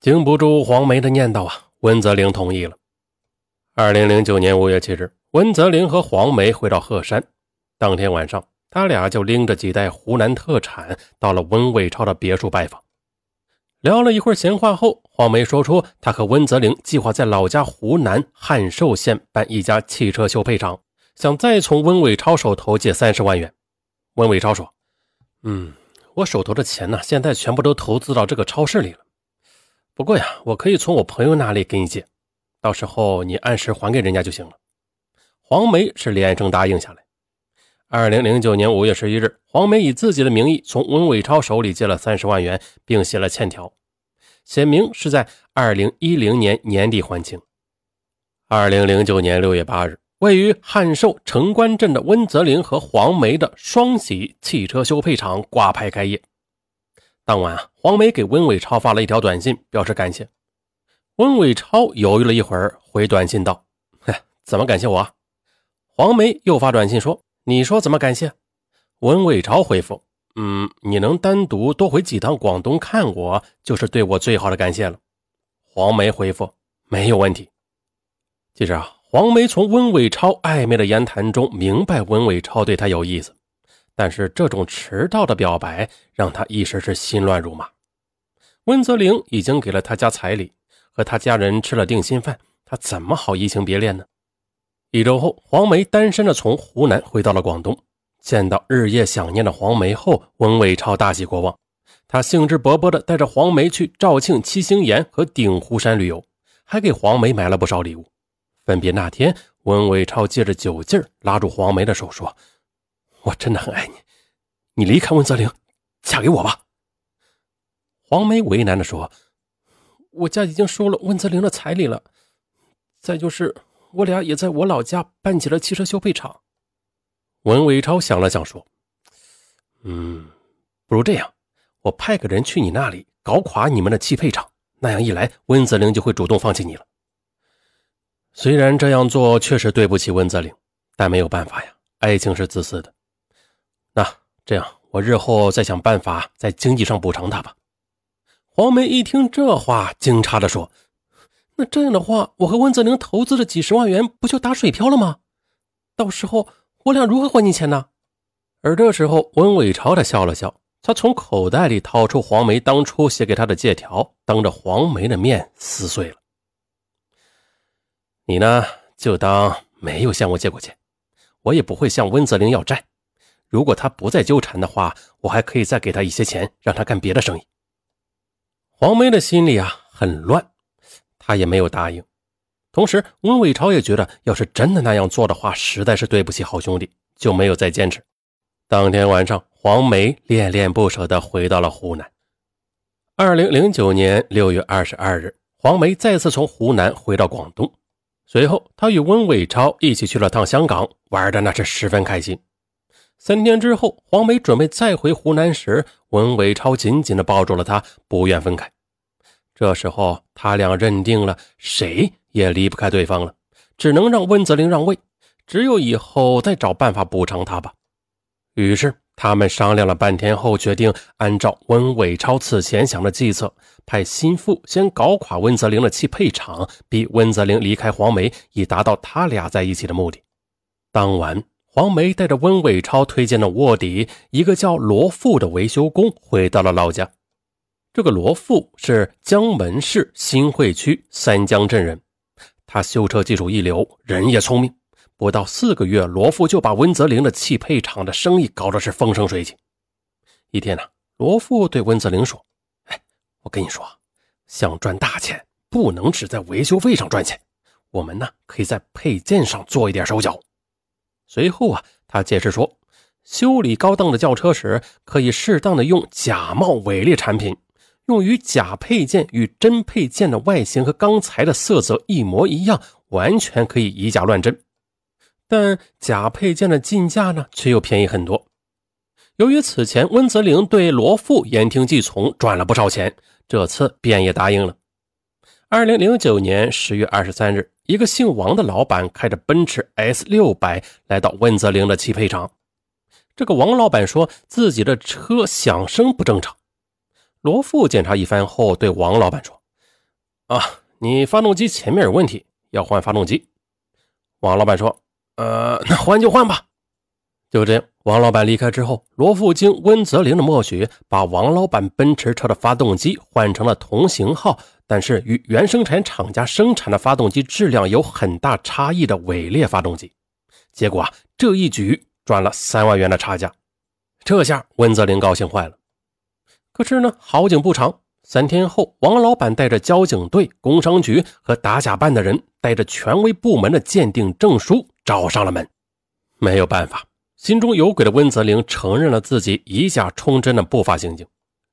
经不住黄梅的念叨啊，温泽林同意了。二零零九年五月七日，温泽林和黄梅回到鹤山。当天晚上，他俩就拎着几袋湖南特产到了温伟超的别墅拜访。聊了一会儿闲话后，黄梅说出他和温泽林计划在老家湖南汉寿县办一家汽车修配厂，想再从温伟超手头借三十万元。温伟超说：“嗯，我手头的钱呢，现在全部都投资到这个超市里了。”不过呀，我可以从我朋友那里给你借，到时候你按时还给人家就行了。黄梅是连声答应下来。二零零九年五月十一日，黄梅以自己的名义从温伟超手里借了三十万元，并写了欠条，写明是在二零一零年年底还清。二零零九年六月八日，位于汉寿城关镇的温泽林和黄梅的双喜汽车修配厂挂牌开业。当晚啊，黄梅给温伟超发了一条短信，表示感谢。温伟超犹豫了一会儿，回短信道：“嗨，怎么感谢我？”黄梅又发短信说：“你说怎么感谢？”温伟超回复：“嗯，你能单独多回几趟广东看我，就是对我最好的感谢了。”黄梅回复：“没有问题。”其实啊，黄梅从温伟超暧昧的言谈中明白温伟超对她有意思。但是这种迟到的表白让他一时是心乱如麻。温泽林已经给了他家彩礼，和他家人吃了定心饭，他怎么好移情别恋呢？一周后，黄梅单身的从湖南回到了广东，见到日夜想念的黄梅后，温伟超大喜过望，他兴致勃勃地带着黄梅去肇庆七星岩和鼎湖山旅游，还给黄梅买了不少礼物。分别那天，温伟超借着酒劲儿拉住黄梅的手说。我真的很爱你，你离开温泽林，嫁给我吧。黄梅为难的说：“我家已经收了温泽林的彩礼了，再就是我俩也在我老家办起了汽车修配厂。”文伟超想了想说：“嗯，不如这样，我派个人去你那里搞垮你们的汽配厂，那样一来，温泽林就会主动放弃你了。虽然这样做确实对不起温泽林，但没有办法呀，爱情是自私的。”那这样，我日后再想办法在经济上补偿他吧。黄梅一听这话，惊诧地说：“那这样的话，我和温泽林投资的几十万元不就打水漂了吗？到时候我俩如何还你钱呢？”而这时候，温伟朝他笑了笑，他从口袋里掏出黄梅当初写给他的借条，当着黄梅的面撕碎了。你呢，就当没有向我借过钱，我也不会向温泽林要债。如果他不再纠缠的话，我还可以再给他一些钱，让他干别的生意。黄梅的心里啊很乱，他也没有答应。同时，温伟超也觉得，要是真的那样做的话，实在是对不起好兄弟，就没有再坚持。当天晚上，黄梅恋恋不舍地回到了湖南。二零零九年六月二十二日，黄梅再次从湖南回到广东，随后她与温伟超一起去了趟香港，玩的那是十分开心。三天之后，黄梅准备再回湖南时，文伟超紧紧地抱住了她，不愿分开。这时候，他俩认定了谁也离不开对方了，只能让温泽林让位，只有以后再找办法补偿他吧。于是，他们商量了半天后，决定按照温伟超此前想的计策，派心腹先搞垮温泽林的汽配厂，逼温泽林离开黄梅，以达到他俩在一起的目的。当晚。黄梅带着温伟超推荐的卧底，一个叫罗富的维修工，回到了老家。这个罗富是江门市新会区三江镇人，他修车技术一流，人也聪明。不到四个月，罗富就把温泽林的汽配厂的生意搞得是风生水起。一天呢，罗富对温泽林说：“哎，我跟你说，想赚大钱，不能只在维修费上赚钱，我们呢可以在配件上做一点手脚。”随后啊，他解释说，修理高档的轿车时，可以适当的用假冒伪劣产品，用于假配件与真配件的外形和钢材的色泽一模一样，完全可以以假乱真。但假配件的进价呢，却又便宜很多。由于此前温泽林对罗富言听计从，赚了不少钱，这次便也答应了。二零零九年十月二十三日。一个姓王的老板开着奔驰 S 六百来到温泽林的汽配厂。这个王老板说自己的车响声不正常。罗富检查一番后，对王老板说：“啊，你发动机前面有问题，要换发动机。王老板说：“呃，那换就换吧。”就这样，王老板离开之后，罗富经温泽林的默许，把王老板奔驰车的发动机换成了同型号，但是与原生产厂家生产的发动机质量有很大差异的伪劣发动机。结果啊，这一举赚了三万元的差价。这下温泽林高兴坏了。可是呢，好景不长，三天后，王老板带着交警队、工商局和打假办的人，带着权威部门的鉴定证书找上了门。没有办法。心中有鬼的温泽林承认了自己以假充真的不法行径，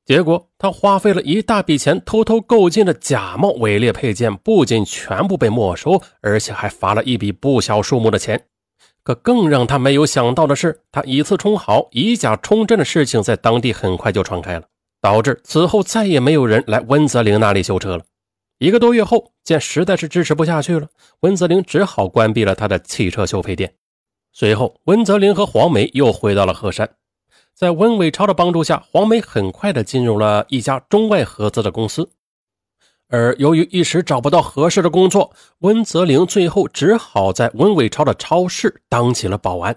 结果他花费了一大笔钱偷偷购进的假冒伪劣配件，不仅全部被没收，而且还罚了一笔不小数目的钱。可更让他没有想到的是，他以次充好、以假充真的事情在当地很快就传开了，导致此后再也没有人来温泽林那里修车了。一个多月后，见实在是支持不下去了，温泽林只好关闭了他的汽车修配店。随后，温泽林和黄梅又回到了鹤山。在温伟超的帮助下，黄梅很快的进入了一家中外合资的公司。而由于一时找不到合适的工作，温泽林最后只好在温伟超的超市当起了保安。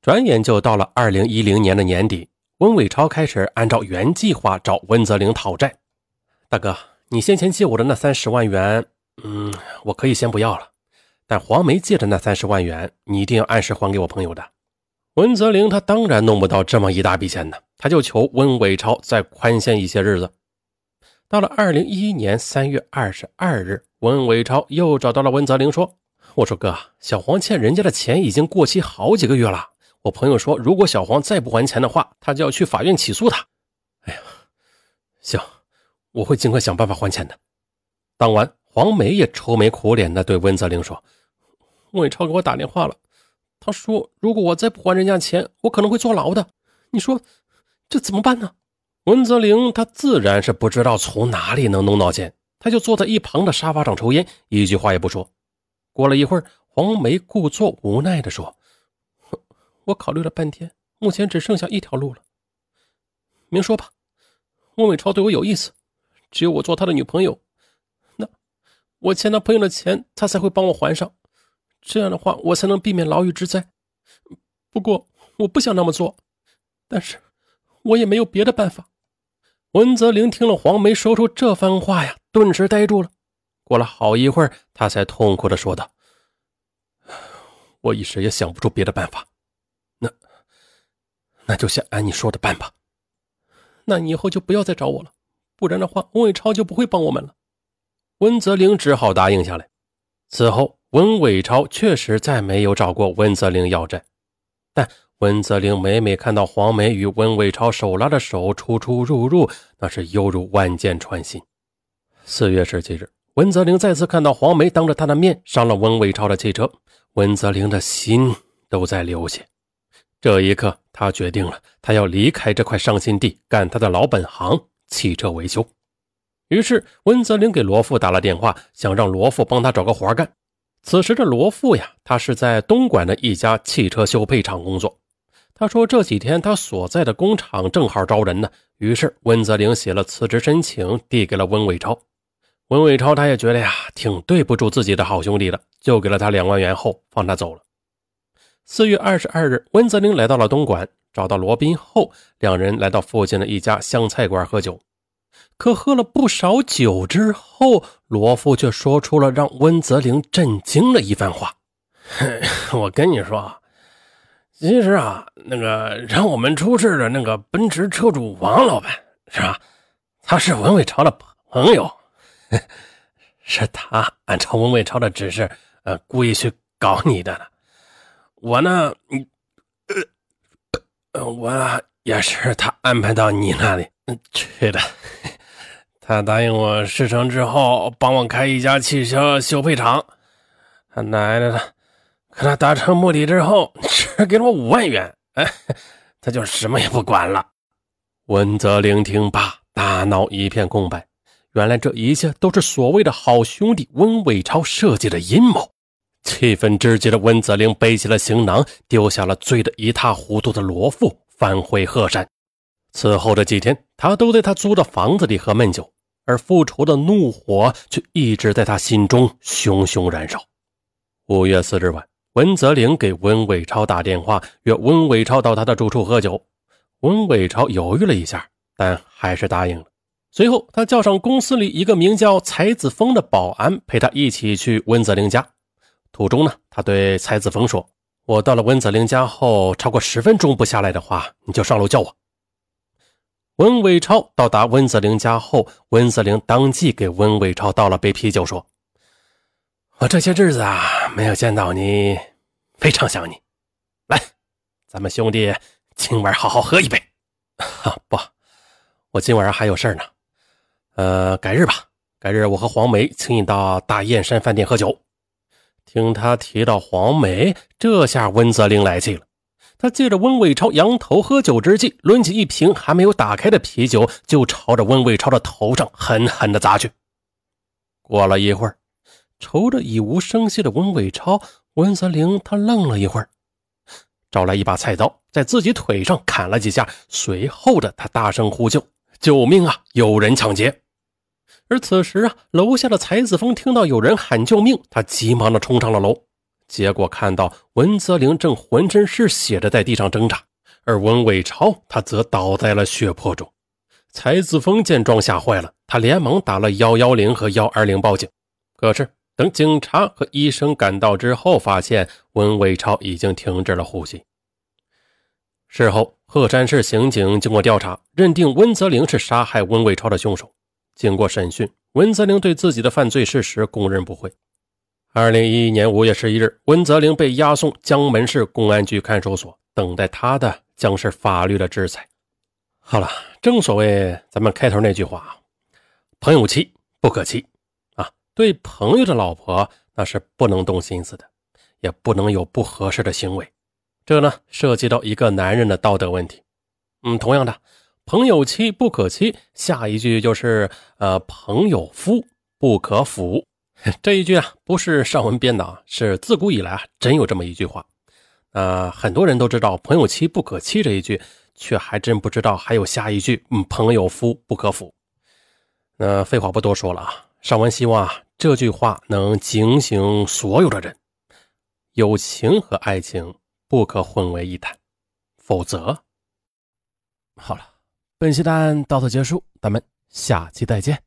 转眼就到了二零一零年的年底，温伟超开始按照原计划找温泽林讨债。大哥，你先前借我的那三十万元，嗯，我可以先不要了。但黄梅借的那三十万元，你一定要按时还给我朋友的。温泽林他当然弄不到这么一大笔钱呢，他就求温伟超再宽限一些日子。到了二零一一年三月二十二日，温伟超又找到了温泽林，说：“我说哥，小黄欠人家的钱已经过期好几个月了。我朋友说，如果小黄再不还钱的话，他就要去法院起诉他。”哎呀，行，我会尽快想办法还钱的。当晚。黄梅也愁眉苦脸地对温泽林说：“温伟超给我打电话了，他说如果我再不还人家钱，我可能会坐牢的。你说这怎么办呢？”文泽林他自然是不知道从哪里能弄到钱，他就坐在一旁的沙发上抽烟，一句话也不说。过了一会儿，黄梅故作无奈地说：“我考虑了半天，目前只剩下一条路了。明说吧，温伟超对我有意思，只有我做他的女朋友。”那我欠他朋友的钱，他才会帮我还上。这样的话，我才能避免牢狱之灾。不过，我不想那么做，但是我也没有别的办法。温泽林听了黄梅说出这番话呀，顿时呆住了。过了好一会儿，他才痛苦的说道：“我一时也想不出别的办法。那，那就先按你说的办吧。那你以后就不要再找我了，不然的话，温伟超就不会帮我们了。”温泽林只好答应下来。此后，温伟超确实再没有找过温泽林要债。但温泽林每每看到黄梅与温伟超手拉着手出出入入，那是犹如万箭穿心。四月十七日，温泽林再次看到黄梅当着他的面上了温伟超的汽车，温泽林的心都在流血。这一刻，他决定了，他要离开这块伤心地，干他的老本行——汽车维修。于是，温泽林给罗富打了电话，想让罗富帮他找个活干。此时的罗富呀，他是在东莞的一家汽车修配厂工作。他说这几天他所在的工厂正好招人呢。于是，温泽林写了辞职申请，递给了温伟超。温伟超他也觉得呀，挺对不住自己的好兄弟的，就给了他两万元后放他走了。四月二十二日，温泽林来到了东莞，找到罗宾后，两人来到附近的一家湘菜馆喝酒。可喝了不少酒之后，罗富却说出了让温泽林震惊的一番话：“我跟你说，其实啊，那个让我们出事的那个奔驰车主王老板，是吧？他是文伟超的朋友，是他按照文伟超的指示，呃，故意去搞你的。我呢，呃，我也是他安排到你那里去的。”他答应我事成之后帮我开一家汽车修配厂，他奶奶的！可他达成目的之后，只给了我五万元，哎，他就什么也不管了。温泽林听罢，大脑一片空白。原来这一切都是所谓的好兄弟温伟超设计的阴谋。气愤之极的温泽林背起了行囊，丢下了醉得一塌糊涂的罗富，返回鹤山。此后的几天，他都在他租的房子里喝闷酒。而复仇的怒火却一直在他心中熊熊燃烧。五月四日晚，温泽林给温伟超打电话，约温伟超到他的住处喝酒。温伟超犹豫了一下，但还是答应了。随后，他叫上公司里一个名叫蔡子峰的保安，陪他一起去温泽林家。途中呢，他对蔡子峰说：“我到了温泽林家后，超过十分钟不下来的话，你就上楼叫我。”温伟超到达温泽林家后，温泽林当即给温伟超倒了杯啤酒，说：“我这些日子啊，没有见到你，非常想你。来，咱们兄弟今晚好好喝一杯。哈，不，我今晚上还有事呢。呃，改日吧，改日我和黄梅请你到大雁山饭店喝酒。听他提到黄梅，这下温泽林来气了。他借着温伟超仰头喝酒之际，抡起一瓶还没有打开的啤酒，就朝着温伟超的头上狠狠地砸去。过了一会儿，愁着已无声息的温伟超，温泽林他愣了一会儿，找来一把菜刀，在自己腿上砍了几下，随后的他大声呼救：“救命啊！有人抢劫！”而此时啊，楼下的才子峰听到有人喊救命，他急忙的冲上了楼。结果看到文泽林正浑身是血的在地上挣扎，而文伟超他则倒在了血泊中。蔡子峰见状吓坏了，他连忙打了幺幺零和幺二零报警。可是等警察和医生赶到之后，发现文伟超已经停止了呼吸。事后，鹤山市刑警经过调查，认定温泽林是杀害温伟超的凶手。经过审讯，温泽林对自己的犯罪事实供认不讳。二零一一年五月十一日，温泽林被押送江门市公安局看守所，等待他的将是法律的制裁。好了，正所谓咱们开头那句话：“朋友妻不可欺啊！”对朋友的老婆那是不能动心思的，也不能有不合适的行为。这呢，涉及到一个男人的道德问题。嗯，同样的，“朋友妻不可欺”，下一句就是“呃，朋友夫不可腐”。这一句啊，不是上文编的啊，是自古以来啊，真有这么一句话。呃，很多人都知道“朋友妻不可欺”这一句，却还真不知道还有下一句“嗯，朋友夫不可腐”。那废话不多说了啊，上文希望啊，这句话能警醒所有的人：友情和爱情不可混为一谈，否则……好了，本期答案到此结束，咱们下期再见。